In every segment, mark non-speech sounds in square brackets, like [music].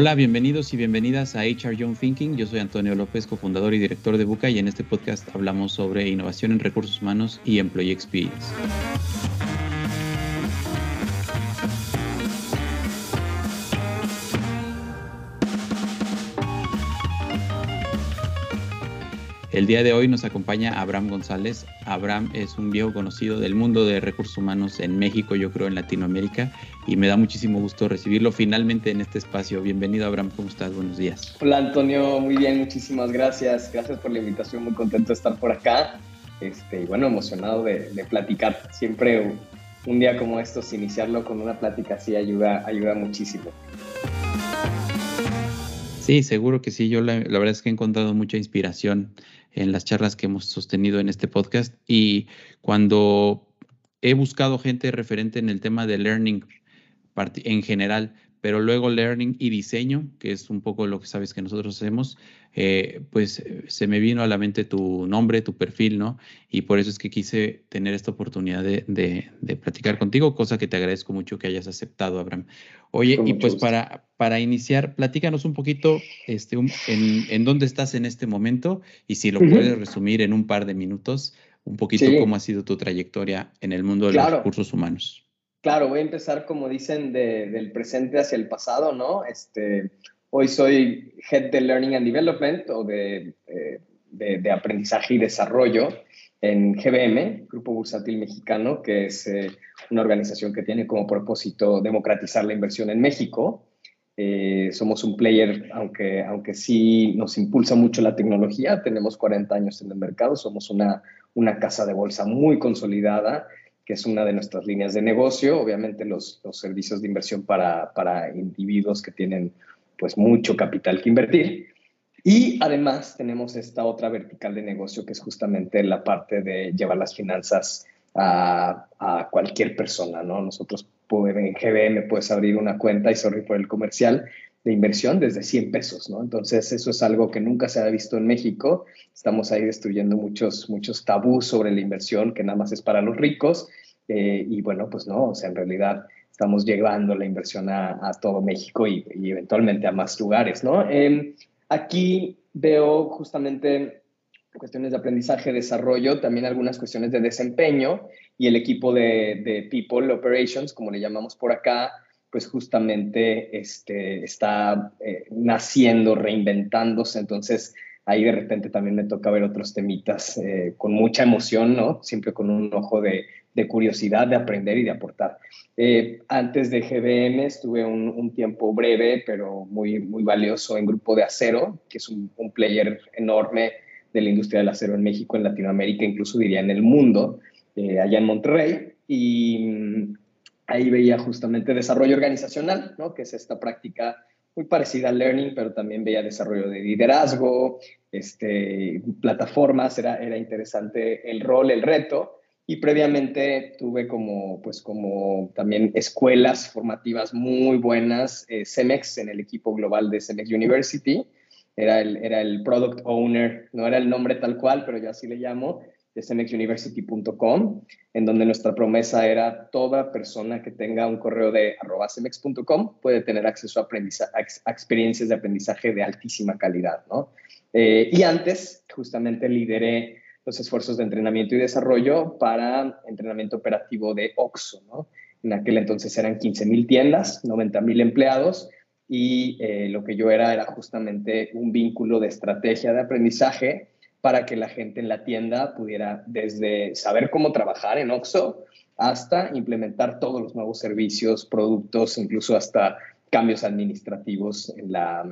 Hola, bienvenidos y bienvenidas a HR Young Thinking. Yo soy Antonio López, cofundador y director de Buca y en este podcast hablamos sobre innovación en recursos humanos y employee experience. El día de hoy nos acompaña Abraham González. Abraham es un viejo conocido del mundo de recursos humanos en México, yo creo en Latinoamérica, y me da muchísimo gusto recibirlo finalmente en este espacio. Bienvenido Abraham, ¿cómo estás? Buenos días. Hola Antonio, muy bien, muchísimas gracias. Gracias por la invitación, muy contento de estar por acá. Este, y bueno, emocionado de, platicar. Siempre un día como estos, iniciarlo con una plática así ayuda, ayuda muchísimo. Sí, seguro que sí. Yo la, verdad es que he encontrado mucha inspiración en las charlas que hemos sostenido en este podcast y cuando he buscado gente referente en el tema de learning en general, pero luego learning y diseño, que es un poco lo que sabes que nosotros hacemos, eh, pues eh, se me vino a la mente tu nombre, tu perfil, ¿no? Y por eso es que quise tener esta oportunidad de, de, platicar contigo, cosa que te agradezco mucho que hayas aceptado, Abraham. Oye, y pues para, para iniciar, platícanos un poquito este, en, en, dónde estás en este momento y si lo puedes resumir en un par de minutos, un poquito cómo ha sido tu trayectoria en el mundo de los recursos humanos. Claro, voy a empezar, como dicen, del presente hacia el pasado, ¿no? Este, hoy soy Head de Learning and Development o de, eh, de, aprendizaje y desarrollo en GBM, Grupo Bursátil Mexicano, que es eh, una organización que tiene como propósito democratizar la inversión en México. Eh, somos un player, aunque, aunque sí nos impulsa mucho la tecnología, tenemos 40 años en el mercado, somos una, una casa de bolsa muy consolidada que es una de nuestras líneas de negocio. Obviamente los, servicios de inversión para, para, individuos que tienen pues mucho capital que invertir. Y además tenemos esta otra vertical de negocio que es justamente la parte de llevar las finanzas a, a cualquier persona, ¿no? Nosotros en GBM puedes abrir una cuenta y sorry por el comercial, de inversión desde 100 pesos, ¿no? Entonces, eso es algo que nunca se ha visto en México. Estamos ahí destruyendo muchos, muchos tabús sobre la inversión que nada más es para los ricos. Eh, y bueno, pues no, o sea, en realidad estamos llevando la inversión a, todo México y, eventualmente a más lugares, ¿no? Em, aquí veo justamente cuestiones de aprendizaje, desarrollo, también algunas cuestiones de desempeño y el equipo de, de People Operations, como le llamamos por acá, pues justamente este, está eh, naciendo, reinventándose. Entonces, ahí de repente también me toca ver otros temitas eh, con mucha emoción, ¿no? Siempre con un ojo de, curiosidad, de aprender y de aportar. Eh, antes de GBM estuve un, tiempo breve, pero muy, muy valioso en Grupo de Acero, que es un, un, player enorme de la industria del acero en México, en Latinoamérica, incluso diría en el mundo, allá en Monterrey. Y ahí veía justamente desarrollo organizacional, ¿no? que es esta práctica muy parecida al learning, pero también veía desarrollo de liderazgo, este, plataformas, era, era interesante el rol, el reto. Y previamente tuve como, pues como también escuelas formativas muy buenas, eh, CEMEX en el equipo global de CEMEX University, era el, era el product owner, no era el nombre tal cual, pero yo así le llamo, de en donde nuestra promesa era toda persona que tenga un correo de arroba cmx.com puede tener acceso a, experiencias de aprendizaje de altísima calidad, ¿no? Eh, y antes, justamente lideré los esfuerzos de entrenamiento y desarrollo para entrenamiento operativo de OXO, ¿no? En aquel entonces eran 15 mil tiendas, 90 mil empleados, y eh, lo que yo era era justamente un vínculo de estrategia de aprendizaje para que la gente en la tienda pudiera desde saber cómo trabajar en OXO hasta implementar todos los nuevos servicios, productos, incluso hasta cambios administrativos en la,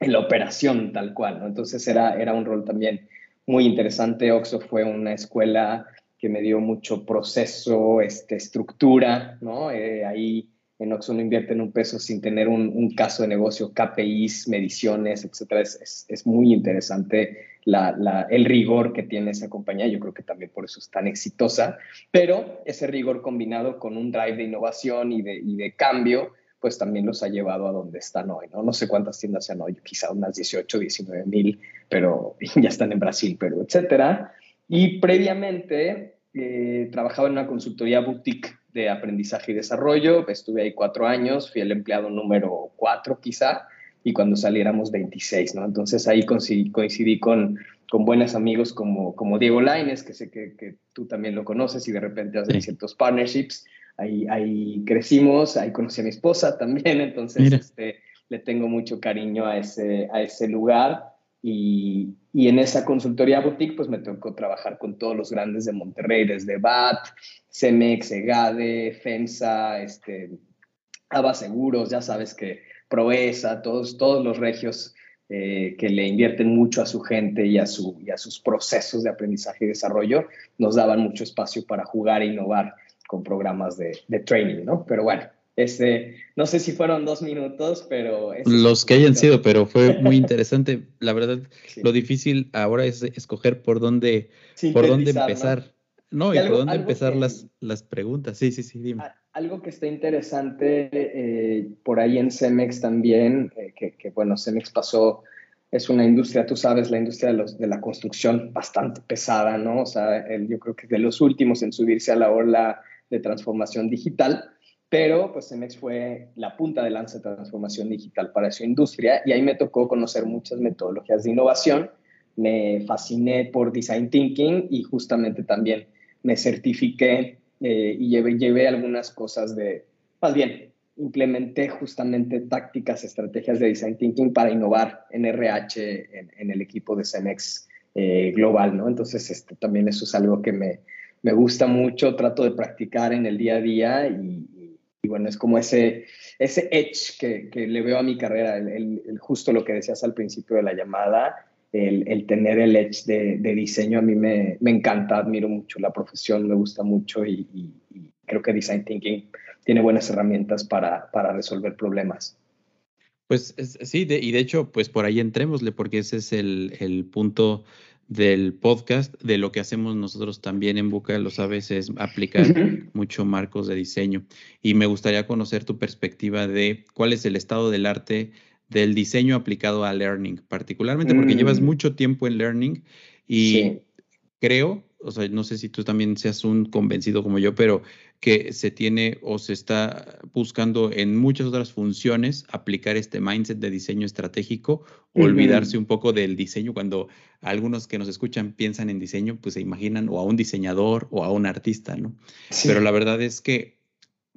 en la operación tal cual. Entonces era, era un rol también muy interesante. OXO fue una escuela que me dio mucho proceso, este, estructura, ¿no? Eh, ahí en Oxxo no invierten un peso sin tener un, caso de negocio, KPIs, mediciones, etcétera. Es, muy interesante el rigor que tiene esa compañía. Yo creo que también por eso es tan exitosa. Pero ese rigor combinado con un drive de innovación y de, cambio, pues también los ha llevado a donde están hoy. No, sé cuántas tiendas sean hoy, quizá unas 18, 19 mil, pero [laughs] ya están en Brasil, pero etcétera. Y previamente eh, trabajaba en una consultoría boutique de aprendizaje y desarrollo. Estuve ahí cuatro años, fui el empleado número cuatro quizá, y cuando saliéramos 26, ¿no? Entonces ahí coincidí, con, con buenos amigos como, como Diego Laines, que sé que, que tú también lo conoces y de repente hacen ciertos partnerships. Ahí, ahí crecimos, ahí conocí a mi esposa también, [laughs] entonces este, le tengo mucho cariño a ese, a ese lugar. Y, y, en esa consultoría boutique, pues me tocó trabajar con todos los grandes de Monterrey, desde BAT, CEMEX, EGADE, FEMSA, este, ABA Seguros, ya sabes que Proesa, todos, todos los regios eh, que le invierten mucho a su gente y a, su, y a sus procesos de aprendizaje y desarrollo, nos daban mucho espacio para jugar e innovar con programas de, de training, ¿no? Pero bueno, este, no sé si fueron dos minutos, pero... Los que hayan sido, pero fue muy [laughs] interesante. La verdad, lo difícil ahora es escoger por dónde, por dónde empezar. ¿no? y, por dónde empezar las, las preguntas. Sí, sí, sí, dime. Algo que está interesante eh, por ahí en Cemex también, eh, que, que, bueno, Cemex pasó, es una industria, tú sabes, la industria de, los, de la construcción bastante pesada, ¿no? O sea, yo creo que de los últimos en subirse a la ola de transformación digital, pero pues Cemex fue la punta de lanza de transformación digital para su industria y ahí me tocó conocer muchas metodologías de innovación, me fasciné por design thinking y justamente también me certifiqué eh, y llevé, llevé algunas cosas de, más bien, implementé justamente tácticas, estrategias de design thinking para innovar en RH, en, el equipo de Cemex eh, global, ¿no? Entonces, este, también eso es algo que me, me, gusta mucho, trato de practicar en el día a día y, bueno, es como ese, ese edge que, que, le veo a mi carrera, el, el, justo lo que decías al principio de la llamada, el, tener el edge de, diseño a mí me, me, encanta, admiro mucho la profesión, me gusta mucho y, creo que Design Thinking tiene buenas herramientas para, para resolver problemas. Pues sí, y de hecho, pues por ahí entrémosle, porque ese es el, el, punto del podcast, de lo que hacemos nosotros también en Buca, lo sabes, es aplicar mucho marcos de diseño. Y me gustaría conocer tu perspectiva de cuál es el estado del arte del diseño aplicado a learning, particularmente porque llevas mm. mucho tiempo en learning y creo, o sea, no sé si tú también seas un convencido como yo, pero que se tiene o se está buscando en muchas otras funciones aplicar este mindset de diseño estratégico, olvidarse un poco del diseño. Cuando algunos que nos escuchan piensan en diseño, pues se imaginan o a un diseñador o a un artista, ¿no? Pero la verdad es que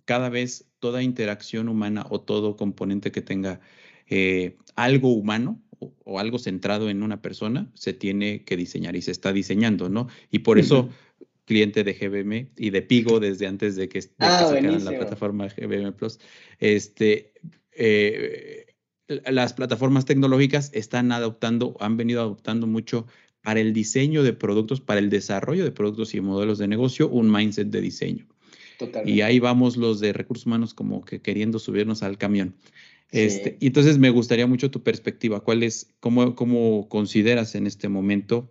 cada vez toda interacción humana o todo componente que tenga eh, algo humano o, algo centrado en una persona se tiene que diseñar y se está diseñando, ¿no? Y por eso, cliente de GBM y de Pigo desde antes de que, ah, sacaran la plataforma GBM Plus, este, eh, las plataformas tecnológicas están adoptando, han venido adoptando mucho para el diseño de productos, para el desarrollo de productos y modelos de negocio, un mindset de diseño. Y ahí vamos los de recursos humanos como que queriendo subirnos al camión. Este, y entonces me gustaría mucho tu perspectiva. ¿Cuál es, cómo, cómo consideras en este momento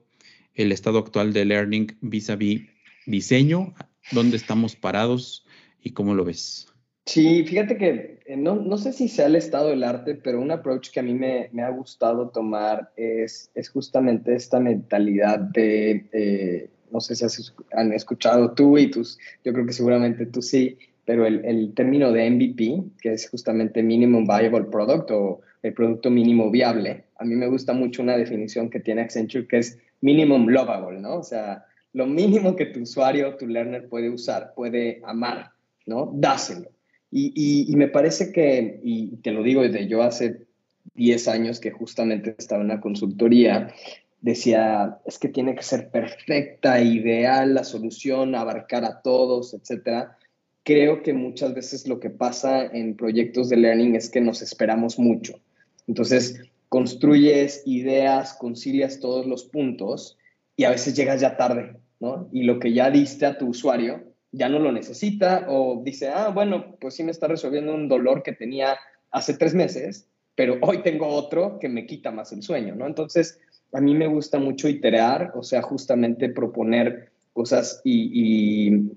el estado actual de learning vis a vis diseño? ¿Dónde estamos parados y cómo lo ves? Sí, fíjate que eh, no, no, sé si sea el estado del arte, pero un approach que a mí me, me ha gustado tomar es, es, justamente esta mentalidad de, eh, no sé si has, han escuchado tú y tus, yo creo que seguramente tú sí, pero el, el, término de MVP, que es justamente Minimum Viable Product o el producto mínimo viable, a mí me gusta mucho una definición que tiene Accenture que es Minimum Lovable, ¿no? O sea, lo mínimo que tu usuario, tu learner puede usar, puede amar, ¿no? Dáselo. Y, y, me parece que, y te lo digo desde yo hace 10 años que justamente estaba en una consultoría, decía, es que tiene que ser perfecta, ideal la solución, abarcar a todos, etcétera creo que muchas veces lo que pasa en proyectos de learning es que nos esperamos mucho. Entonces, construyes ideas, concilias todos los puntos y a veces llegas ya tarde, ¿no? Y lo que ya diste a tu usuario ya no lo necesita o dice, ah, bueno, pues sí me está resolviendo un dolor que tenía hace tres meses, pero hoy tengo otro que me quita más el sueño, ¿no? Entonces, a mí me gusta mucho iterar, o sea, justamente proponer cosas y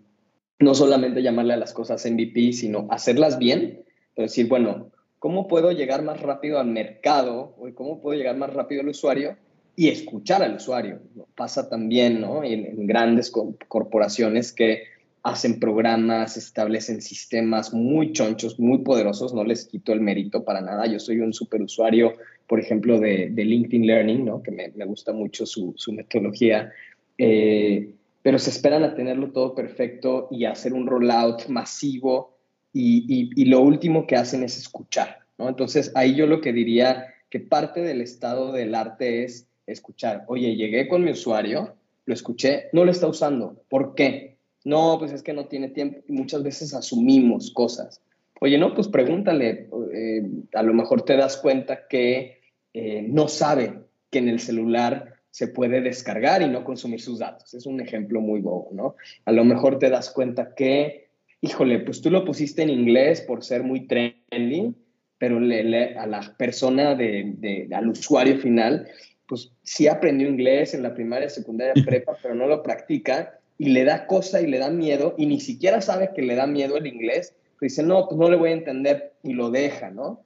no solamente llamarle a las cosas MVP, sino hacerlas bien, pero decir, bueno, ¿cómo puedo llegar más rápido al mercado? ¿Cómo puedo llegar más rápido al usuario? Y escuchar al usuario. Pasa también ¿no? en, grandes corporaciones que hacen programas, establecen sistemas muy chonchos, muy poderosos, no les quito el mérito para nada. Yo soy un super usuario, por ejemplo, de, LinkedIn Learning, ¿no? que me, gusta mucho su, metodología, eh, pero se esperan a tenerlo todo perfecto y hacer un rollout masivo y, y, lo último que hacen es escuchar. ¿no? Entonces, ahí yo lo que diría que parte del estado del arte es escuchar, oye, llegué con mi usuario, lo escuché, no lo está usando, ¿por qué? No, pues es que no tiene tiempo. Muchas veces asumimos cosas. Oye, no, pues pregúntale. Eh, a lo mejor te das cuenta que eh, no sabe que en el celular se puede descargar y no consumir sus datos. Es un ejemplo muy bobo, ¿no? A lo mejor te das cuenta que, híjole, pues tú lo pusiste en inglés por ser muy trendy, pero le, a la persona, de, al usuario final, pues sí aprendió inglés en la primaria, secundaria, prepa, pero no lo practica y le da cosa y le da miedo y ni siquiera sabe que le da miedo el inglés, pues dice, no, pues no le voy a entender y lo deja, ¿no?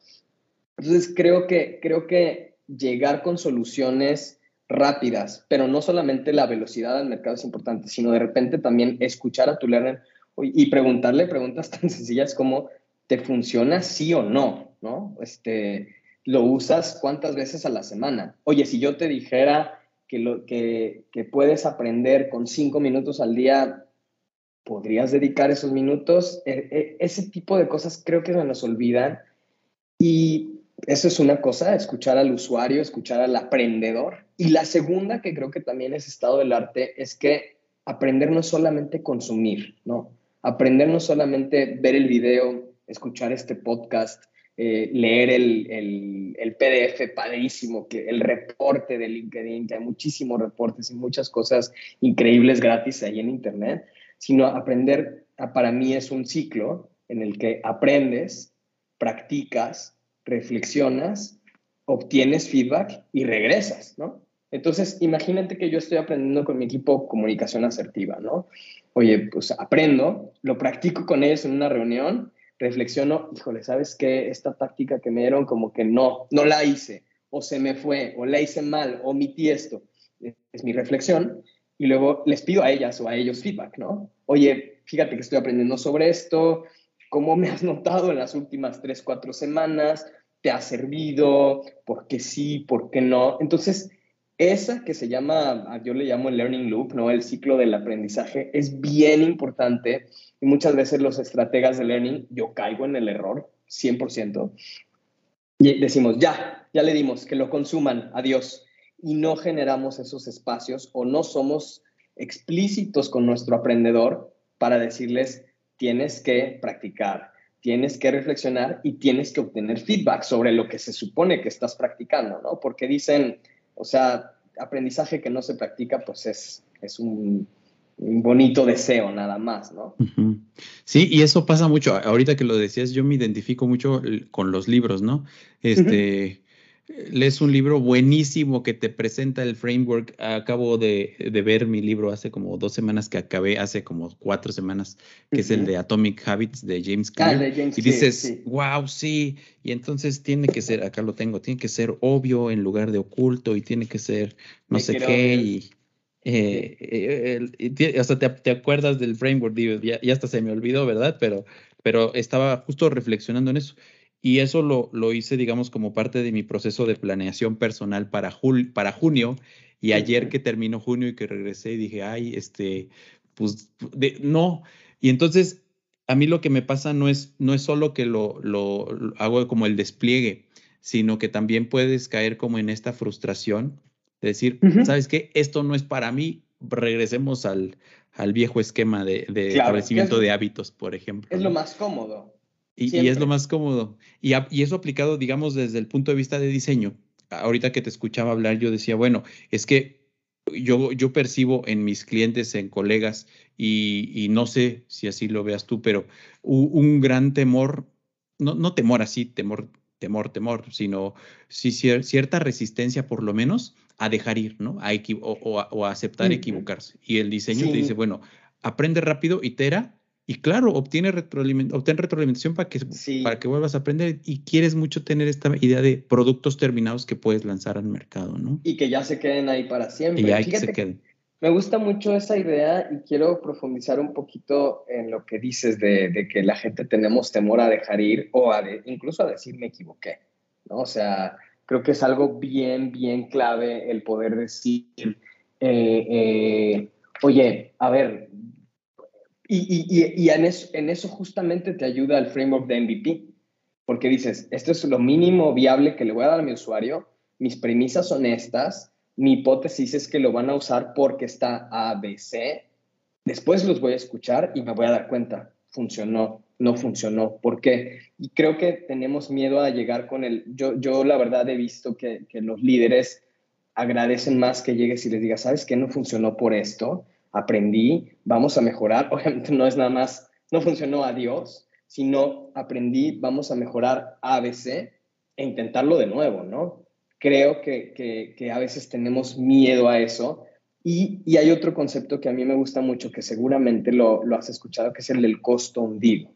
Entonces creo que, creo que llegar con soluciones rápidas, pero no solamente la velocidad del mercado es importante, sino de repente también escuchar a tu learner y preguntarle preguntas tan sencillas como, ¿te funciona sí o no? ¿No? Este, ¿Lo usas cuántas veces a la semana? Oye, si yo te dijera que, lo, que, puedes aprender con cinco minutos al día, podrías dedicar esos minutos. E, e, ese tipo de cosas creo que se nos olvidan. Y eso es una cosa, escuchar al usuario, escuchar al aprendedor. Y la segunda, que creo que también es estado del arte, es que aprender no solamente consumir, ¿no? Aprender no solamente ver el video, escuchar este podcast, eh, leer el, el, PDF padrísimo, que el reporte de LinkedIn, que hay muchísimos reportes y muchas cosas increíbles gratis ahí en Internet, sino aprender, para mí es un ciclo en el que aprendes, practicas, reflexionas, obtienes feedback y regresas, ¿no? Entonces, imagínate que yo estoy aprendiendo con mi equipo comunicación asertiva, ¿no? Oye, pues aprendo, lo practico con ellos en una reunión reflexiono, híjole, ¿sabes qué? Esta táctica que me dieron como que no, no la hice, o se me fue, o la hice mal, o omití esto. Es mi reflexión. Y luego les pido a ellas o a ellos feedback, ¿no? Oye, fíjate que estoy aprendiendo sobre esto, ¿cómo me has notado en las últimas tres, cuatro semanas? ¿Te ha servido? ¿Por qué sí? ¿Por qué no? Entonces, esa que se llama, yo le llamo el learning loop, ¿no? El ciclo del aprendizaje, es bien importante y muchas veces los estrategas de learning, yo caigo en el error, 100%, y decimos, ya, ya le dimos, que lo consuman, adiós, y no generamos esos espacios o no somos explícitos con nuestro aprendedor para decirles, tienes que practicar, tienes que reflexionar y tienes que obtener feedback sobre lo que se supone que estás practicando, ¿no? Porque dicen, o sea, aprendizaje que no se practica, pues es, es un, bonito deseo nada más, ¿no? Sí, y eso pasa mucho. Ahorita que lo decías, yo me identifico mucho con los libros, ¿no? Este, lees un libro buenísimo que te presenta el framework. Acabo de, ver mi libro hace como dos semanas que acabé, hace como cuatro semanas, que es el de Atomic Habits de James ah, Clear. y dices, wow, sí. Y entonces tiene que ser, acá lo tengo, tiene que ser obvio en lugar de oculto y tiene que ser no sé qué. Y, eh, eh hasta te, acuerdas del framework, ya, ya, hasta se me olvidó, ¿verdad? Pero, pero estaba justo reflexionando en eso. Y eso lo, lo, hice, digamos, como parte de mi proceso de planeación personal para, para junio. Y ayer que terminó junio y que regresé, dije, ay, este, pues, no. Y entonces, a mí lo que me pasa no es, no es solo que lo, lo, hago como el despliegue, sino que también puedes caer como en esta frustración de decir, ¿sabes qué? Esto no es para mí, regresemos al, al viejo esquema de, de establecimiento de hábitos, por ejemplo. Es lo más cómodo. Y, es lo más cómodo. Y, y, eso aplicado, digamos, desde el punto de vista de diseño. Ahorita que te escuchaba hablar, yo decía, bueno, es que yo, yo percibo en mis clientes, en colegas, y, y no sé si así lo veas tú, pero un, gran temor, no, no temor así, temor, temor, temor, sino sí, cierta resistencia por lo menos a dejar ir, ¿no? A o, o, a aceptar equivocarse. Y el diseño te dice, bueno, aprende rápido, itera, y claro, obtiene obtén retroalimentación para que, para que vuelvas a aprender y quieres mucho tener esta idea de productos terminados que puedes lanzar al mercado, ¿no? Y que ya se queden ahí para siempre. Y que se queden. Me gusta mucho esa idea y quiero profundizar un poquito en lo que dices de, que la gente tenemos temor a dejar ir o a incluso a decir me equivoqué, ¿no? O sea, creo que es algo bien, bien clave el poder decir, eh, eh, oye, a ver, y, en, eso, en eso justamente te ayuda el framework de MVP, porque dices, esto es lo mínimo viable que le voy a dar a mi usuario, mis premisas son estas, mi hipótesis es que lo van a usar porque está ABC. Después los voy a escuchar y me voy a dar cuenta, funcionó, no funcionó, ¿por qué? Y creo que tenemos miedo a llegar con el, yo, yo la verdad he visto que, que los líderes agradecen más que llegues y les digas, ¿sabes qué? No funcionó por esto, aprendí, vamos a mejorar. [laughs] Obviamente no es nada más, no funcionó adiós, sino aprendí, vamos a mejorar ABC e intentarlo de nuevo, ¿no? creo que, que, a veces tenemos miedo a eso. Y, y, hay otro concepto que a mí me gusta mucho, que seguramente lo, lo has escuchado, que es el del costo hundido,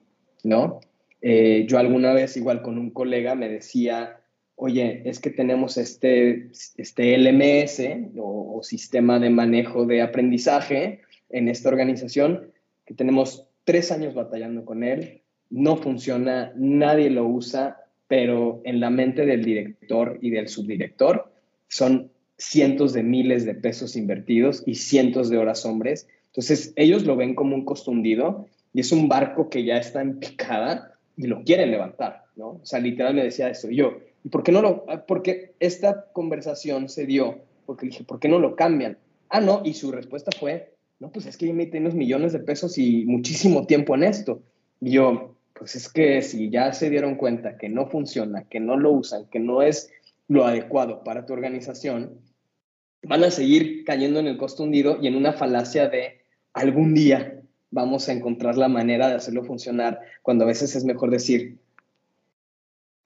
¿no? Eh, yo alguna vez, igual con un colega, me decía, oye, es que tenemos este, este LMS o, o sistema de manejo de aprendizaje en esta organización, que tenemos tres años batallando con él, no funciona, nadie lo usa, pero en la mente del director y del subdirector son cientos de miles de pesos invertidos y cientos de horas hombres. Entonces, ellos lo ven como un costo hundido y es un barco que ya está en picada y lo quieren levantar, ¿no? O sea, literal me decía eso. Y yo, ¿y por qué no lo? Ah, porque esta conversación se dio, porque dije, ¿por qué no lo cambian? Ah, no, y su respuesta fue, no, pues es que yo metí unos millones de pesos y muchísimo tiempo en esto. Y yo, pues es que si ya se dieron cuenta que no funciona, que no lo usan, que no es lo adecuado para tu organización, van a seguir cayendo en el costo hundido y en una falacia de algún día vamos a encontrar la manera de hacerlo funcionar, cuando a veces es mejor decir,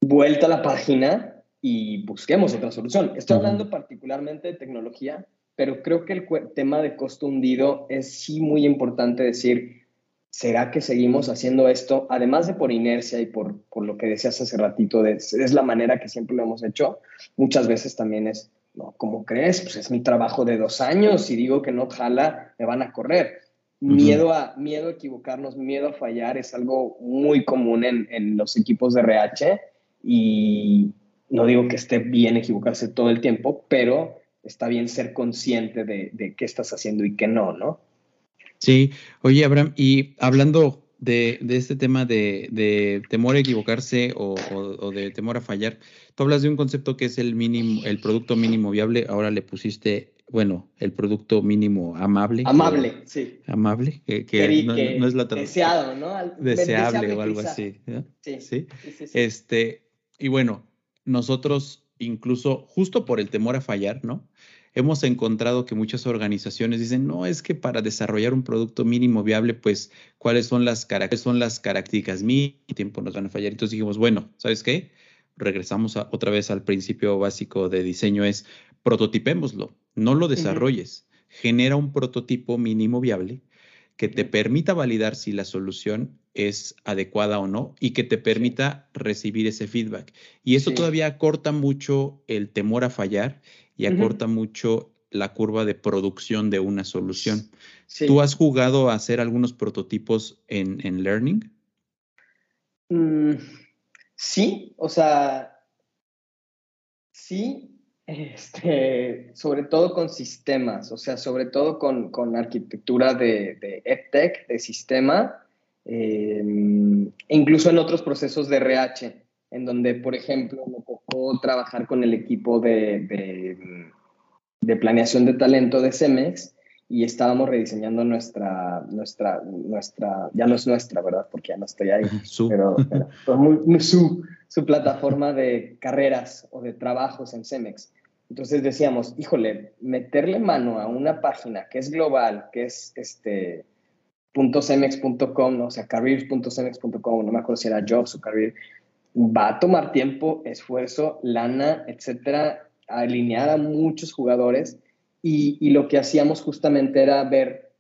vuelta a la página y busquemos otra solución. Estoy hablando particularmente de tecnología, pero creo que el tema de costo hundido es sí muy importante decir, ¿será que seguimos haciendo esto? Además de por inercia y por, por lo que decías hace ratito, es la manera que siempre lo hemos hecho, muchas veces también es, no, ¿cómo crees? Pues es mi trabajo de dos años y digo que no jala, me van a correr. Miedo a, miedo a equivocarnos, miedo a fallar es algo muy común en, en los equipos de RH y no digo que esté bien equivocarse todo el tiempo, pero está bien ser consciente de, de qué estás haciendo y qué no, ¿no? Sí, oye Abraham, y hablando de, este tema de, temor a equivocarse o, de temor a fallar, tú hablas de un concepto que es el mínimo, el producto mínimo viable, ahora le pusiste, bueno, el producto mínimo amable. Amable, sí. Amable, que, no, es la Deseado, ¿no? deseable, o algo así. Sí. ¿Sí? Este, y bueno, nosotros incluso justo por el temor a fallar, ¿no? hemos encontrado que muchas organizaciones dicen, no, es que para desarrollar un producto mínimo viable, pues, ¿cuáles son las, son las características? Mi tiempo nos van a fallar. Entonces dijimos, bueno, ¿sabes qué? Regresamos otra vez al principio básico de diseño, es prototipémoslo, no lo desarrolles, genera un prototipo mínimo viable que te permita validar si la solución es adecuada o no y que te permita recibir ese feedback. Y eso todavía acorta mucho el temor a fallar y acorta mucho la curva de producción de una solución. ¿Tú has jugado a hacer algunos prototipos en, en Learning? Mm, sí, o sea, sí, este, sobre todo con sistemas, o sea, sobre todo con, con arquitectura de, de EdTech, de sistema, em, e incluso en otros procesos de RH en donde, por ejemplo, me tocó trabajar con el equipo de, de, planeación de talento de CEMEX y estábamos rediseñando nuestra, nuestra, nuestra, ya no es nuestra, ¿verdad? Porque ya no estoy ahí, [laughs] su. pero, su, su plataforma de carreras o de trabajos en CEMEX. Entonces decíamos, híjole, meterle mano a una página que es global, que es este .cemex.com, ¿no? o sea, careers.cemex.com, no me acuerdo si era jobs o career, va a tomar tiempo, esfuerzo, lana, etcétera, alinear a muchos jugadores. Y, lo que hacíamos justamente era ver,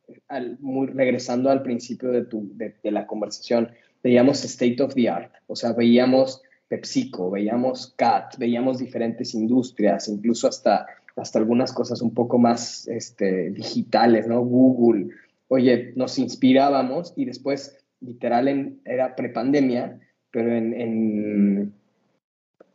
muy, regresando al principio de, tu, de, la conversación, veíamos state of the art, o sea, veíamos PepsiCo, veíamos CAT, veíamos diferentes industrias, incluso hasta, hasta algunas cosas un poco más este, digitales, ¿no? Google. Oye, nos inspirábamos y después, literal, en, era prepandemia, pero en,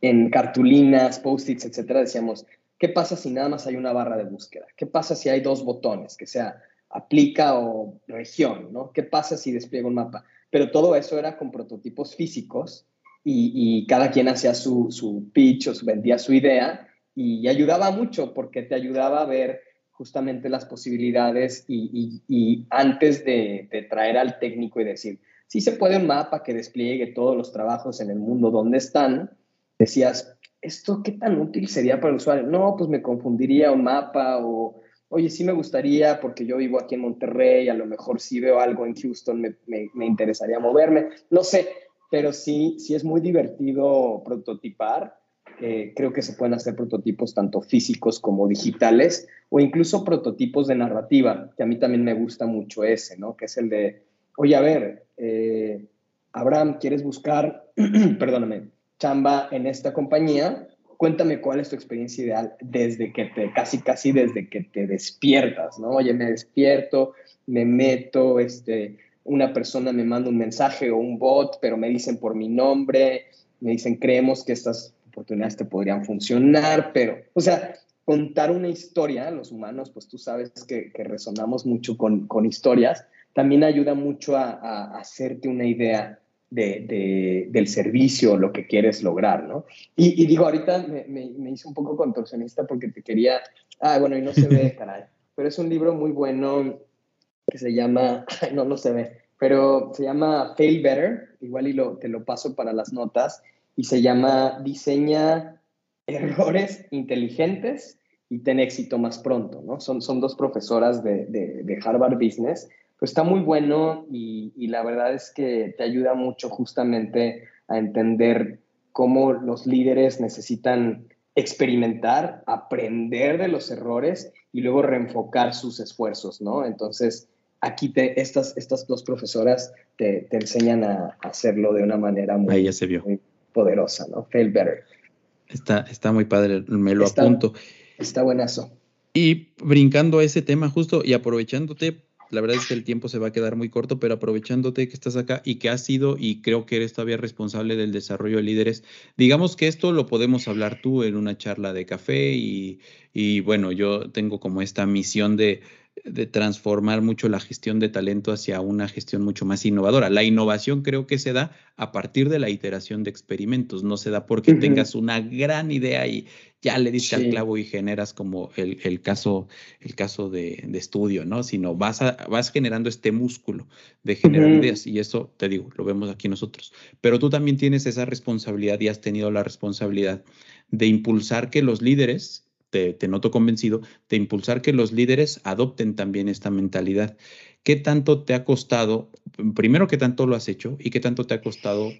en, cartulinas, post-its, etcétera, decíamos, ¿qué pasa si nada más hay una barra de búsqueda? ¿Qué pasa si hay dos botones, que sea aplica o región, ¿no? ¿Qué pasa si despliega un mapa? Pero todo eso era con prototipos físicos y, cada quien hacía su, su, pitch o vendía su idea y ayudaba mucho porque te ayudaba a ver justamente las posibilidades y, antes de, de, traer al técnico y decir, si se puede un mapa que despliegue todos los trabajos en el mundo donde están, decías, ¿esto qué tan útil sería para el usuario? No, pues me confundiría un mapa o, oye, sí me gustaría porque yo vivo aquí en Monterrey, a lo mejor si veo algo en Houston me, me interesaría moverme, no sé, pero sí, sí es muy divertido prototipar. Eh, creo que se pueden hacer prototipos tanto físicos como digitales o incluso prototipos de narrativa, que a mí también me gusta mucho ese, ¿no? Que es el de, oye, a ver, eh, Abraham, ¿quieres buscar, [clears throat] perdóname, chamba en esta compañía? Cuéntame cuál es tu experiencia ideal desde que te, casi, casi desde que te despiertas, ¿no? Oye, me despierto, me meto, este, una persona me manda un mensaje o un bot, pero me dicen por mi nombre, me dicen, creemos que estas oportunidades te podrían funcionar, pero, o sea, contar una historia, los humanos, pues tú sabes que, resonamos mucho con, historias, también ayuda mucho a, hacerte una idea de, del servicio, lo que quieres lograr, ¿no? Y, digo, ahorita me, me, hice un poco contorsionista porque te quería, ah, bueno, y no se ve, [laughs] caray, pero es un libro muy bueno que se llama, no, no se ve, pero se llama Fail Better, igual y lo, te lo paso para las notas, y se llama Diseña errores inteligentes y ten éxito más pronto, ¿no? Son, son dos profesoras de, de, Harvard Business, pues está muy bueno y, y la verdad es que te ayuda mucho justamente a entender cómo los líderes necesitan experimentar, aprender de los errores y luego reenfocar sus esfuerzos, ¿no? Entonces, aquí te, estas, estas dos profesoras te, te enseñan a, hacerlo de una manera muy, poderosa, ¿no? Fail better. Está, está muy padre, me lo apunto. Está buenazo. Y brincando a ese tema justo y aprovechándote, la verdad es que el tiempo se va a quedar muy corto, pero aprovechándote que estás acá y que has sido y creo que eres todavía responsable del desarrollo de líderes, digamos que esto lo podemos hablar tú en una charla de café y, y bueno, yo tengo como esta misión de de transformar mucho la gestión de talento hacia una gestión mucho más innovadora. La innovación creo que se da a partir de la iteración de experimentos, no se da porque tengas una gran idea y ya le diste al clavo y generas como el, caso, el caso de, estudio, ¿no? Sino vas, vas generando este músculo de generar ideas y eso, te digo, lo vemos aquí nosotros. Pero tú también tienes esa responsabilidad y has tenido la responsabilidad de impulsar que los líderes te, noto convencido, de impulsar que los líderes adopten también esta mentalidad. ¿Qué tanto te ha costado, primero, qué tanto lo has hecho y qué tanto te ha costado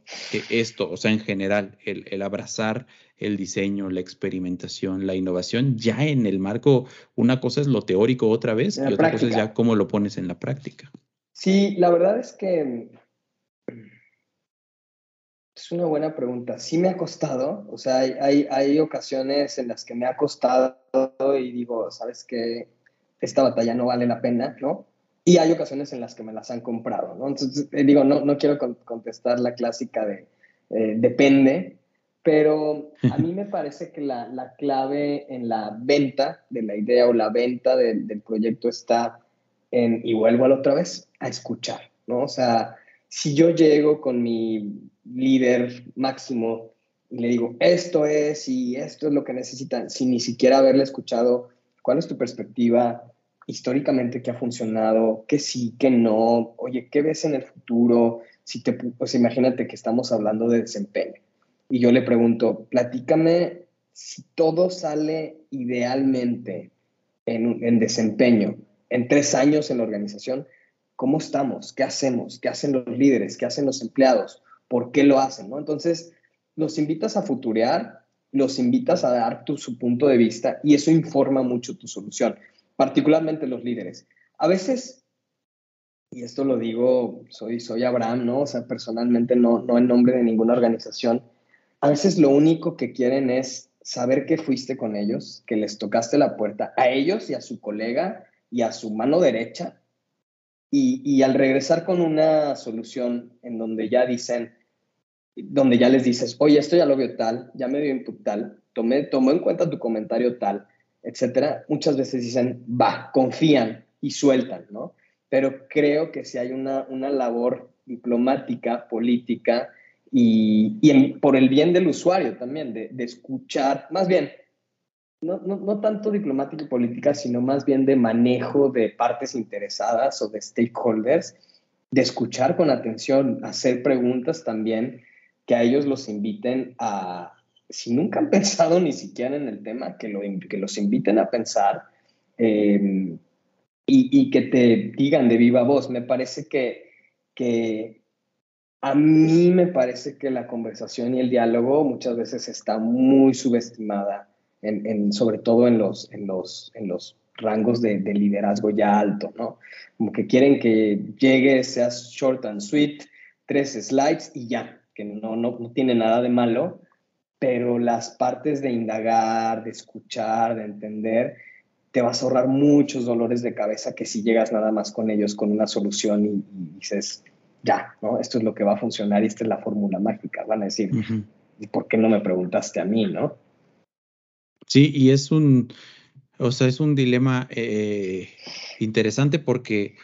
esto, o sea, en general, el, abrazar el diseño, la experimentación, la innovación, ya en el marco, una cosa es lo teórico otra vez y otra cosa es ya cómo lo pones en la práctica? Sí, la verdad es que es una buena pregunta. Sí me ha costado, o sea, hay, hay, ocasiones en las que me ha costado y digo, ¿sabes qué? Esta batalla no vale la pena, ¿no? Y hay ocasiones en las que me las han comprado, ¿no? Entonces, eh, digo, no, no quiero contestar la clásica de eh, depende, pero a mí me parece que la, la, clave en la venta de la idea o la venta del proyecto está en, y vuelvo a la otra vez, a escuchar, ¿no? O sea, si yo llego con mi líder máximo y le digo, esto es y esto es lo que necesitan, sin ni siquiera haberle escuchado cuál es tu perspectiva históricamente, qué ha funcionado, qué sí, qué no, oye, ¿qué ves en el futuro? Si te, pues imagínate que estamos hablando de desempeño. Y yo le pregunto, platícame si todo sale idealmente en, en desempeño, en tres años en la organización, ¿cómo estamos? ¿Qué hacemos? ¿Qué hacen los líderes? ¿Qué hacen los empleados? por qué lo hacen, ¿no? Entonces, los invitas a futurear, los invitas a dar tu, su punto de vista y eso informa mucho tu solución, particularmente los líderes. A veces, y esto lo digo, soy, soy Abraham, ¿no? O sea, personalmente no, no en nombre de ninguna organización, a veces lo único que quieren es saber que fuiste con ellos, que les tocaste la puerta a ellos y a su colega y a su mano derecha. Y, al regresar con una solución en donde ya dicen, donde ya les dices, oye, esto ya lo veo tal, ya me dio input tal, tomé, tomó en cuenta tu comentario tal, etcétera, muchas veces dicen, va, confían y sueltan, ¿no? Pero creo que si hay una, una labor diplomática, política, y, por el bien del usuario también, de, escuchar, más bien, no, no, tanto diplomática y política, sino más bien de manejo de partes interesadas o de stakeholders, de escuchar con atención, hacer preguntas también que a ellos los inviten a, si nunca han [laughs] pensado ni siquiera en el tema, que, lo, que los inviten a pensar em, y, y, que te digan de viva voz. Me parece que, que a mí me parece que la conversación y el diálogo muchas veces está muy subestimada, en, sobre todo en los, en los, en los rangos de, liderazgo ya alto, ¿no? Como que quieren que llegue, seas short and sweet, tres slides y ya, que no, no, no tiene nada de malo, pero las partes de indagar, de escuchar, de entender, te vas a ahorrar muchos dolores de cabeza que si llegas nada más con ellos con una solución y, y dices, ya, ¿no? Esto es lo que va a funcionar y esta es la fórmula mágica. Van a decir, ¿y por qué no me preguntaste a mí, no? Sí, y es un, o sea, es un dilema eh, interesante porque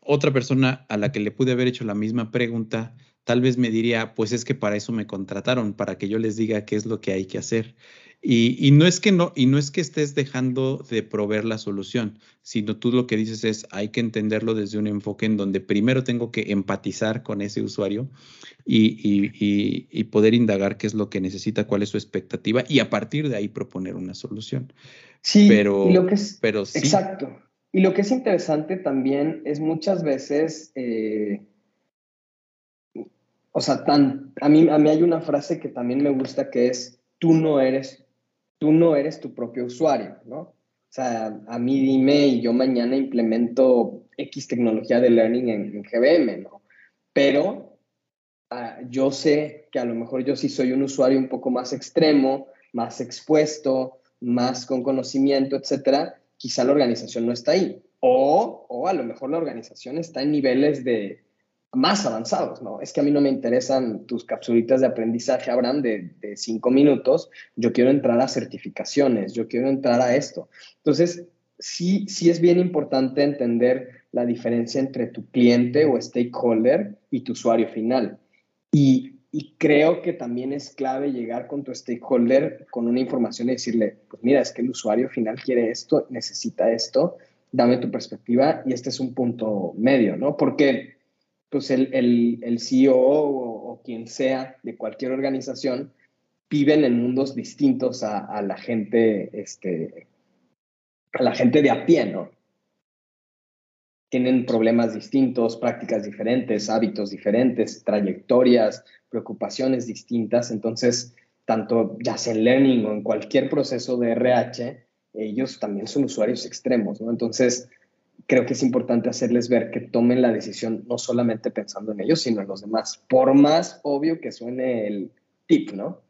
otra persona a la que le pude haber hecho la misma pregunta, tal vez me diría, pues es que para eso me contrataron, para que yo les diga qué es lo que hay que hacer. Y, no es que no, y no es que estés dejando de proveer la solución, sino tú lo que dices es hay que entenderlo desde un enfoque en donde primero tengo que empatizar con ese usuario y, poder indagar qué es lo que necesita, cuál es su expectativa, y a partir de ahí proponer una solución. Sí, pero, lo que es, pero exacto. Y lo que es interesante también es muchas veces, eh, o sea, tan, a, mí, a mí hay una frase que también me gusta que es, tú no eres tú no eres tu propio usuario, ¿no? O sea, a mí dime y yo mañana implemento X tecnología de learning en, GBM, ¿no? Pero ah, yo sé que a lo mejor yo sí soy un usuario un poco más extremo, más expuesto, más con conocimiento, etcétera, quizá la organización no está ahí. O, o a lo mejor la organización está en niveles de, más avanzados, ¿no? Es que a mí no me interesan tus capsulitas de aprendizaje, Abraham, de, de cinco minutos. Yo quiero entrar a certificaciones, yo quiero entrar a esto. Entonces, sí, sí es bien importante entender la diferencia entre tu cliente o stakeholder y tu usuario final. Y, y creo que también es clave llegar con tu stakeholder con una información y decirle, pues mira, es que el usuario final quiere esto, necesita esto, dame tu perspectiva y este es un punto medio, ¿no? Porque pues el, el, el CEO o, quien sea de cualquier organización viven en mundos distintos a, la gente, este, a la gente de a pie, ¿no? Tienen problemas distintos, prácticas diferentes, hábitos diferentes, trayectorias, preocupaciones distintas. Entonces, tanto ya sea en learning o en cualquier proceso de RH, ellos también son usuarios extremos, ¿no? Entonces, creo que es importante hacerles ver que tomen la decisión no solamente pensando en ellos, sino en los demás, por más obvio que suene el tip, ¿no?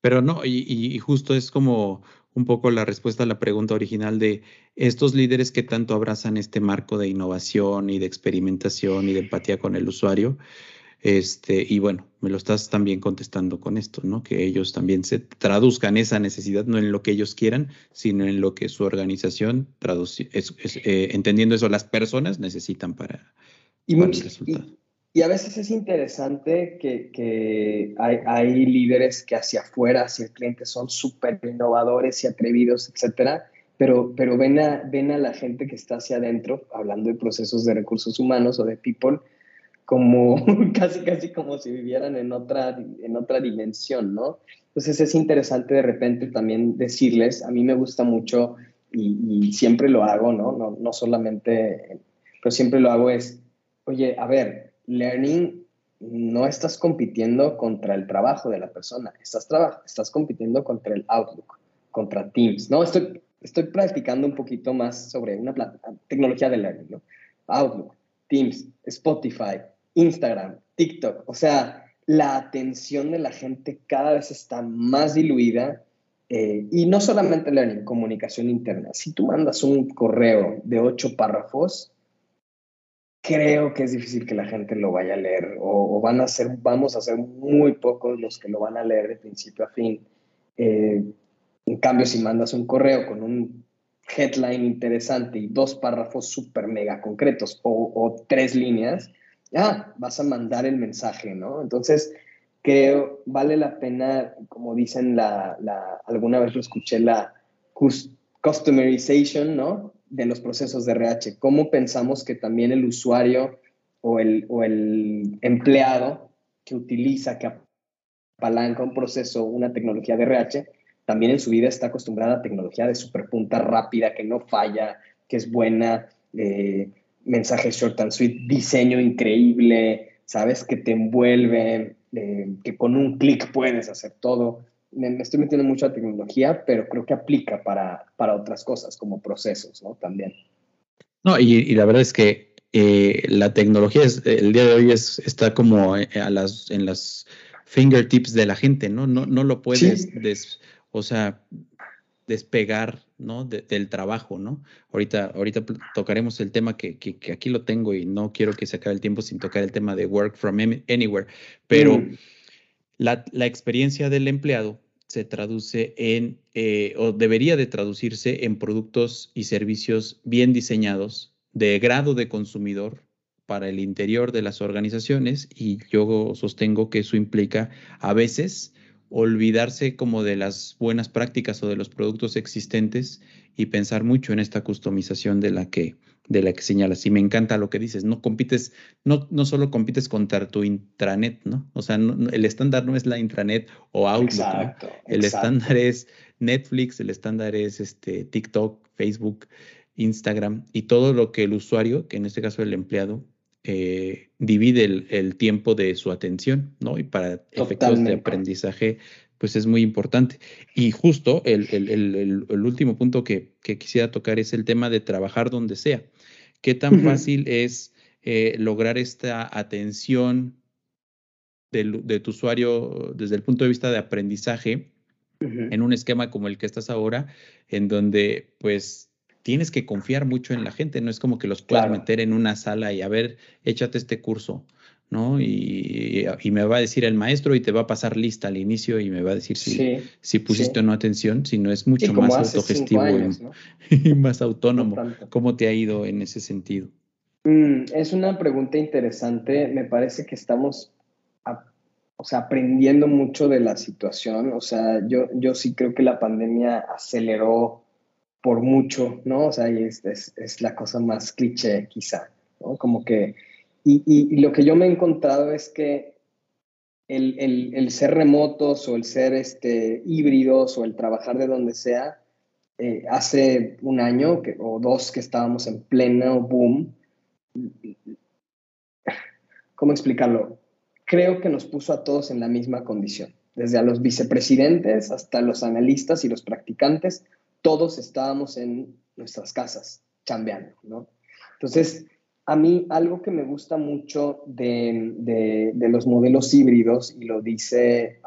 Pero no, y, justo es como un poco la respuesta a la pregunta original de estos líderes que tanto abrazan este marco de innovación y de experimentación y de empatía con el usuario, este, y bueno, me lo estás también contestando con esto, ¿no? Que ellos también se traduzcan esa necesidad, no en lo que ellos quieran, sino en lo que su organización, traduce, eh, entendiendo eso, las personas necesitan para, y el resultado. Y, a veces es interesante que, que hay, hay, líderes que hacia afuera, hacia el cliente, son súper innovadores y atrevidos, etcétera, pero, pero ven, a, ven a la gente que está hacia adentro, hablando de procesos de recursos humanos o de people, como [laughs] casi, casi como si vivieran en otra, en otra dimensión, ¿no? Entonces es interesante de repente también decirles, a mí me gusta mucho y, siempre lo hago, ¿no? ¿no? No solamente, pero siempre lo hago es, oye, a ver, learning no estás compitiendo contra el trabajo de la persona, estás, estás compitiendo contra el Outlook, contra Teams, ¿no? Estoy, estoy practicando un poquito más sobre una tecnología de learning, ¿no? Outlook, Teams, Spotify, Instagram, TikTok. O sea, la atención de la gente cada vez está más diluida eh, y no solamente learning, comunicación interna. Si tú mandas un correo de ocho párrafos, creo que es difícil que la gente lo vaya a leer o, van a ser, vamos a ser muy pocos los que lo van a leer de principio a fin. Eh, en cambio, si mandas un correo con un headline interesante y dos párrafos súper mega concretos o, tres líneas, ya vas a mandar el mensaje, ¿no? Entonces, creo, vale la pena, como dicen, la, la alguna vez lo escuché, la customization, ¿no? De los procesos de RH. ¿Cómo pensamos que también el usuario o el, o el empleado que utiliza, que apalanca un proceso, una tecnología de RH, también en su vida está acostumbrada a tecnología de superpunta rápida, que no falla, que es buena, eh, mensajes short and sweet, diseño increíble, sabes, que te envuelve, eh, que con un clic puedes hacer todo. Me, estoy metiendo mucho a tecnología, pero creo que aplica para, para otras cosas, como procesos, ¿no? También. No, y, la verdad es que eh, la tecnología es, el día de hoy es, está como a las, en las fingertips de la gente, ¿no? No, no lo puedes o sea, despegar, ¿no? del trabajo, ¿no? Ahorita, ahorita tocaremos el tema que, aquí lo tengo y no quiero que se acabe el tiempo sin tocar el tema de work from anywhere, pero mm. la, experiencia del empleado se traduce en, eh, o debería de traducirse en productos y servicios bien diseñados, de grado de consumidor para el interior de las organizaciones y yo sostengo que eso implica a veces olvidarse como de las buenas prácticas o de los productos existentes y pensar mucho en esta customización de la que de la que señalas. Y me encanta lo que dices, no compites, no, no solo compites contra tu intranet, ¿no? O sea, el estándar no es la intranet o Outlook, El estándar es Netflix, el estándar es este TikTok, Facebook, Instagram y todo lo que el usuario, que en este caso el empleado, eh, divide el, tiempo de su atención, ¿no? Y para efectos de aprendizaje, pues es muy importante. Y justo el, último punto que, quisiera tocar es el tema de trabajar donde sea. ¿Qué tan fácil es eh, lograr esta atención de tu usuario desde el punto de vista de aprendizaje en un esquema como el que estás ahora, en donde pues tienes que confiar mucho en la gente, no es como que los puedas meter en una sala y a ver, échate este curso, ¿no? Y, me va a decir el maestro y te va a pasar lista al inicio y me va a decir si, si pusiste o no atención, si no es mucho más autogestivo [laughs] y, más autónomo. ¿Cómo te ha ido en ese sentido? Mm, es una pregunta interesante. Me parece que estamos o sea, aprendiendo mucho de la situación. O sea, yo, yo sí creo que la pandemia aceleró por mucho, ¿no? O sea, y es, es, la cosa más cliché quizá, ¿no? Como que, y, y, lo que yo me he encontrado es que el, el, el, ser remotos o el ser este, híbridos o el trabajar de donde sea, eh, hace un año que, o dos que estábamos en pleno boom, ¿cómo explicarlo? Creo que nos puso a todos en la misma condición, desde a los vicepresidentes hasta los analistas y los practicantes, todos estábamos en nuestras casas chambeando, ¿no? Entonces, a mí algo que me gusta mucho de, los modelos híbridos, y lo dice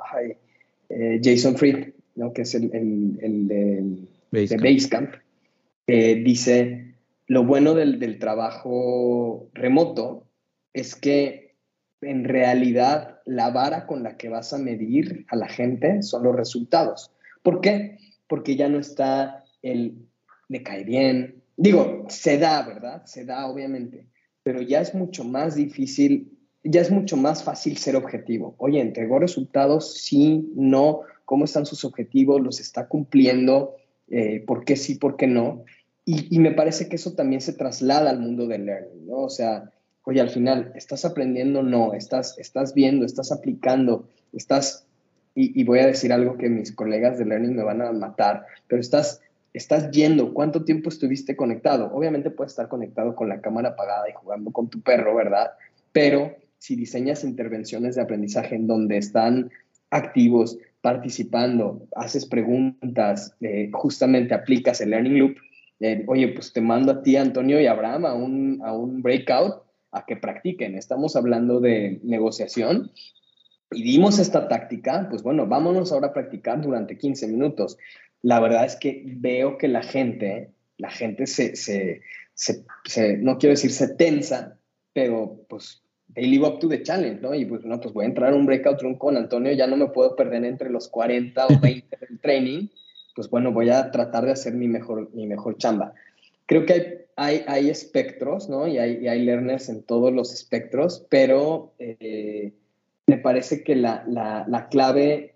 eh, Jason Fried, ¿no? que es el, el, de Basecamp, dice, lo bueno del, del trabajo remoto es que en realidad la vara con la que vas a medir a la gente son los resultados. ¿Por qué? Porque ya no está el me cae bien. Digo, se da, ¿verdad? Se da, obviamente, pero ya es mucho más difícil, ya es mucho más fácil ser objetivo. Oye, entregó resultados, sí, no, cómo están sus objetivos, los está cumpliendo, eh, por qué sí, por qué no. Y, y, me parece que eso también se traslada al mundo del learning, ¿no? O sea, oye, al final, ¿estás aprendiendo? No, estás, estás viendo, estás aplicando, estás y, voy a decir algo que mis colegas de Learning me van a matar, pero estás, estás yendo, ¿cuánto tiempo estuviste conectado? Obviamente puedes estar conectado con la cámara apagada y jugando con tu perro, ¿verdad? Pero si diseñas intervenciones de aprendizaje en donde están activos, participando, haces preguntas, eh, justamente aplicas el Learning Loop, eh, oye, pues te mando a ti, Antonio y Abraham, a un, a un breakout a que practiquen. Estamos hablando de negociación y esta táctica, pues bueno, vámonos ahora a practicar durante 15 minutos. La verdad es que veo que la gente, la gente se, se, se, no quiero decir se tensa, pero pues they live up to the challenge, ¿no? Y pues no, pues voy a entrar a un breakout room con Antonio, ya no me puedo perder entre los 40 o 20 del training, pues bueno, voy a tratar de hacer mi mejor, mi mejor chamba. Creo que hay, hay, hay espectros, ¿no? Y hay, y hay learners en todos los espectros, pero eh, me parece que la, la, la, clave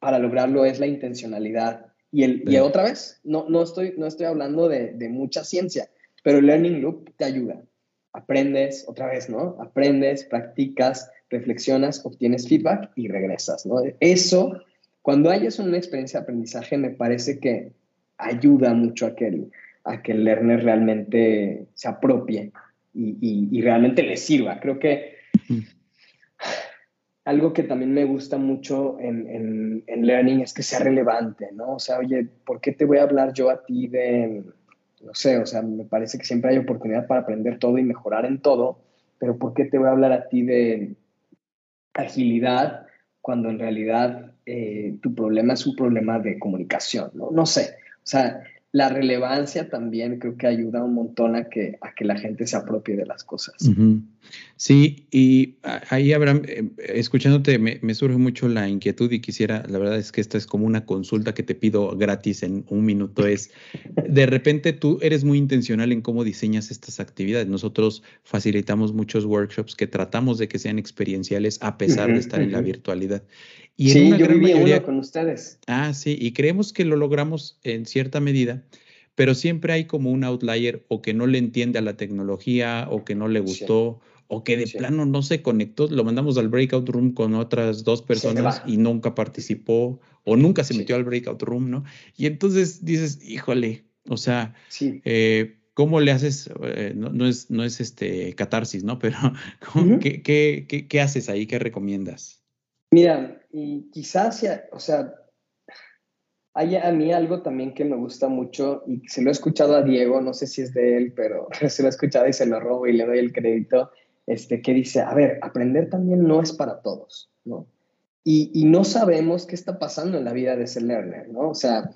para lograrlo es la intencionalidad. Y, el, y otra vez, no, no, estoy, no estoy hablando de, de mucha ciencia, pero el Learning Loop te ayuda. Aprendes otra vez, ¿no? Aprendes, practicas, reflexionas, obtienes feedback y regresas, ¿no? Eso, cuando hayas una experiencia de aprendizaje, me parece que ayuda mucho a que el, a que el learner realmente se apropie y, y, realmente le sirva. Creo que algo que también me gusta mucho en, en, en, learning es que sea relevante, ¿no? O sea, oye, ¿por qué te voy a hablar yo a ti de, no sé, o sea, me parece que siempre hay oportunidad para aprender todo y mejorar en todo, pero ¿por qué te voy a hablar a ti de agilidad cuando en realidad eh, tu problema es un problema de comunicación? No, no sé, o sea, la relevancia también creo que ayuda un montón a que, a que la gente se apropie de las cosas. Sí, y ahí, Abraham, eh, escuchándote, me, surge mucho la inquietud y quisiera, la verdad es que esta es como una consulta que te pido gratis en un minuto, es, de repente tú eres muy intencional en cómo diseñas estas actividades. Nosotros facilitamos muchos workshops que tratamos de que sean experienciales a pesar de estar en la virtualidad. Y sí, yo viví uno con ustedes. Ah, sí, y creemos que lo logramos en cierta medida, pero siempre hay como un outlier o que no le entiende a la tecnología o que no le gustó. O que de plano no se conectó, lo mandamos al breakout room con otras dos personas y nunca participó o nunca se metió al breakout room, ¿no? Y entonces dices, híjole, o sea, eh, ¿cómo le haces? Eh, no, es, no es este catarsis, ¿no? [laughs] Pero ¿qué, qué, qué haces ahí? ¿Qué recomiendas? Mira, y quizás, o sea, hay a mí algo también que me gusta mucho y se lo he escuchado a Diego, no sé si es de él, pero [laughs] se lo he escuchado y se lo robo y le doy el crédito, este, que dice, a ver, aprender también no es para todos, ¿no? Y, y no sabemos qué está pasando en la vida de ese learner, ¿no? O sea,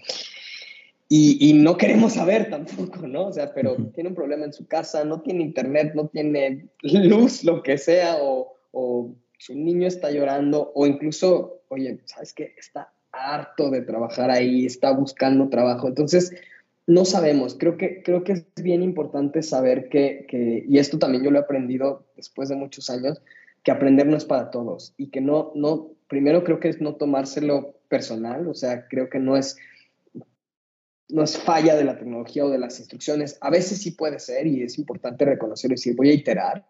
y, y, no queremos saber [laughs] tampoco, ¿no? O sea, pero tiene un problema en su casa, no tiene internet, no tiene luz, lo que sea, o, o su niño está llorando o incluso, oye, ¿sabes qué? Está harto de trabajar ahí, está buscando trabajo. Entonces, no sabemos. Creo que, creo que es bien importante saber que, que, y esto también yo lo he aprendido después de muchos años, que aprender no es para todos y que no, no, primero creo que es no tomárselo personal, o sea, creo que no es, no es falla de la tecnología o de las instrucciones. A veces sí puede ser y es importante reconocerlo y decir, voy a iterar,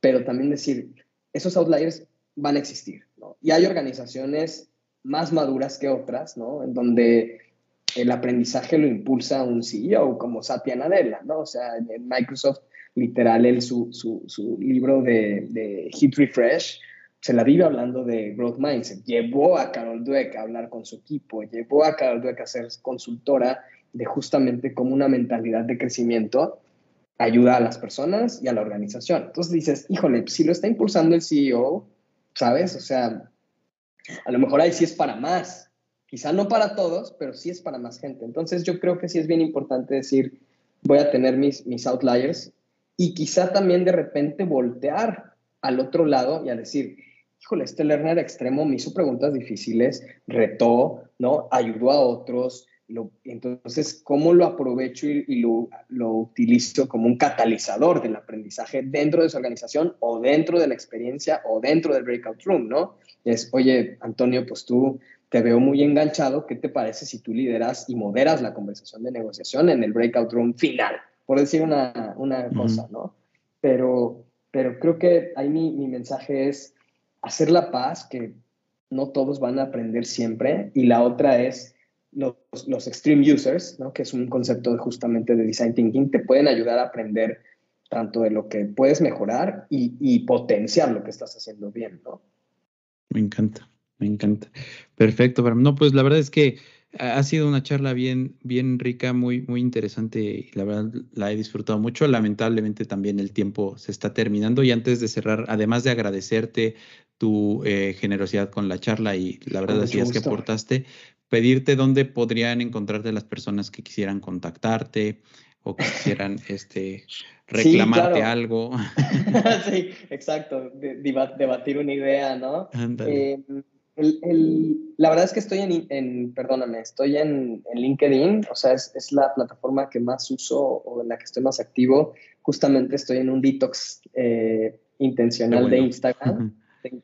pero también decir, esos outliers van a existir, ¿no? Y hay organizaciones más maduras que otras, ¿no? En donde el aprendizaje lo impulsa un CEO como Satya Nadella, ¿no? O sea, en Microsoft, literal, él, su, su, su libro de, de, Hit Refresh, se la vive hablando de Growth Mindset. Llevó a Carol Dweck a hablar con su equipo, llevó a Carol Dweck a ser consultora de justamente como una mentalidad de crecimiento ayuda a las personas y a la organización. Entonces dices, híjole, si lo está impulsando el CEO, ¿sabes? O sea, a lo mejor ahí sí es para más. Quizá no para todos, pero sí es para más gente. Entonces yo creo que sí es bien importante decir, voy a tener mis, mis outliers y quizá también de repente voltear al otro lado y a decir, híjole, este learner extremo me hizo preguntas difíciles, retó, ¿no? Ayudó a otros, entonces, ¿cómo lo aprovecho y, lo, lo, utilizo como un catalizador del aprendizaje dentro de su organización o dentro de la experiencia o dentro del breakout room, ¿no? Es, oye, Antonio, pues tú te veo muy enganchado, ¿qué te parece si tú lideras y moderas la conversación de negociación en el breakout room final? Por decir una, una cosa, ¿no? Pero, pero creo que ahí mi, mi mensaje es hacer la paz, que no todos van a aprender siempre, y la otra es los, los, extreme users, ¿no? que es un concepto justamente de design thinking, te pueden ayudar a aprender tanto de lo que puedes mejorar y, y potenciar lo que estás haciendo bien, ¿no? Me encanta, me encanta. Perfecto, no, pues la verdad es que ha sido una charla bien, bien rica, muy, muy interesante y la verdad la he disfrutado mucho. Lamentablemente también el tiempo se está terminando y antes de cerrar, además de agradecerte tu eh, generosidad con la charla y la verdad así es que aportaste. Pedirte dónde podrían encontrarte las personas que quisieran contactarte o que quisieran [laughs] este, reclamarte algo. [laughs] [laughs] sí, exacto, debatir una idea, ¿no? Eh, la verdad es que estoy en, perdóname, estoy en, LinkedIn, o sea, es, la plataforma que más uso o en la que estoy más activo. Justamente estoy en un detox eh, intencional de Instagram.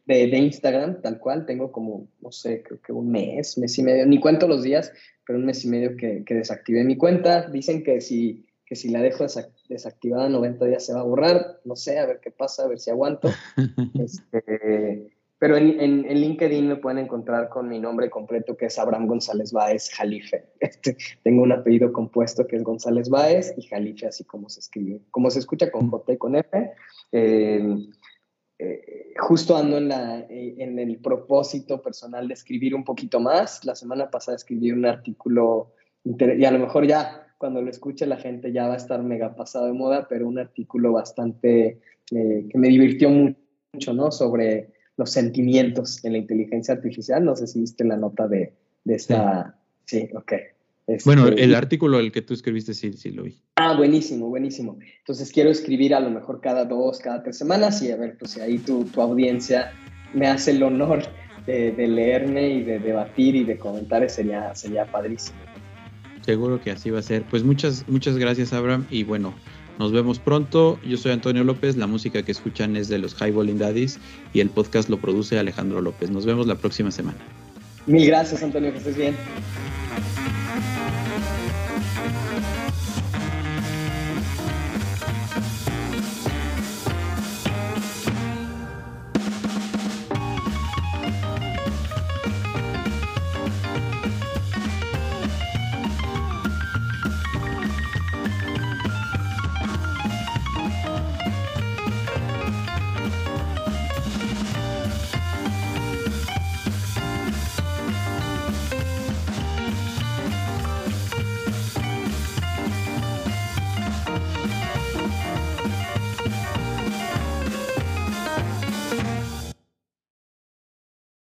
De, Instagram, tal cual, tengo como, no sé, creo que un mes, mes y medio, ni cuento los días, pero un mes y medio que, que desactivé mi cuenta. Dicen que si, que si la dejo desactivada 90 días se va a borrar, no sé, a ver qué pasa, a ver si aguanto. [laughs] este, pero en, en, LinkedIn me pueden encontrar con mi nombre completo, que es Abraham González Báez Jalife. Este, tengo un apellido compuesto que es González Báez y Jalife, así como se escribe, como se escucha con J y con F. Eh, eh, justo ando en, la, eh, en el propósito personal de escribir un poquito más. La semana pasada escribí un artículo, y a lo mejor ya cuando lo escuche la gente ya va a estar mega pasado de moda, pero un artículo bastante que me divirtió mucho, ¿no? Sobre los sentimientos en la inteligencia artificial. No sé si viste la nota de, de esta... Sí, ok. Este, bueno, el artículo el que tú escribiste sí, sí lo vi. Ah, buenísimo, buenísimo. Entonces quiero escribir a lo mejor cada dos, cada tres semanas y a ver, pues si ahí tu, tu audiencia me hace el honor de, de, leerme y de debatir y de comentar, sería, sería padrísimo. Seguro que así va a ser. Pues muchas, muchas gracias, Abraham. Y bueno, nos vemos pronto. Yo soy Antonio López. La música que escuchan es de los Highballing Daddies y el podcast lo produce Alejandro López. Nos vemos la próxima semana. Mil gracias, Antonio. Que estés bien.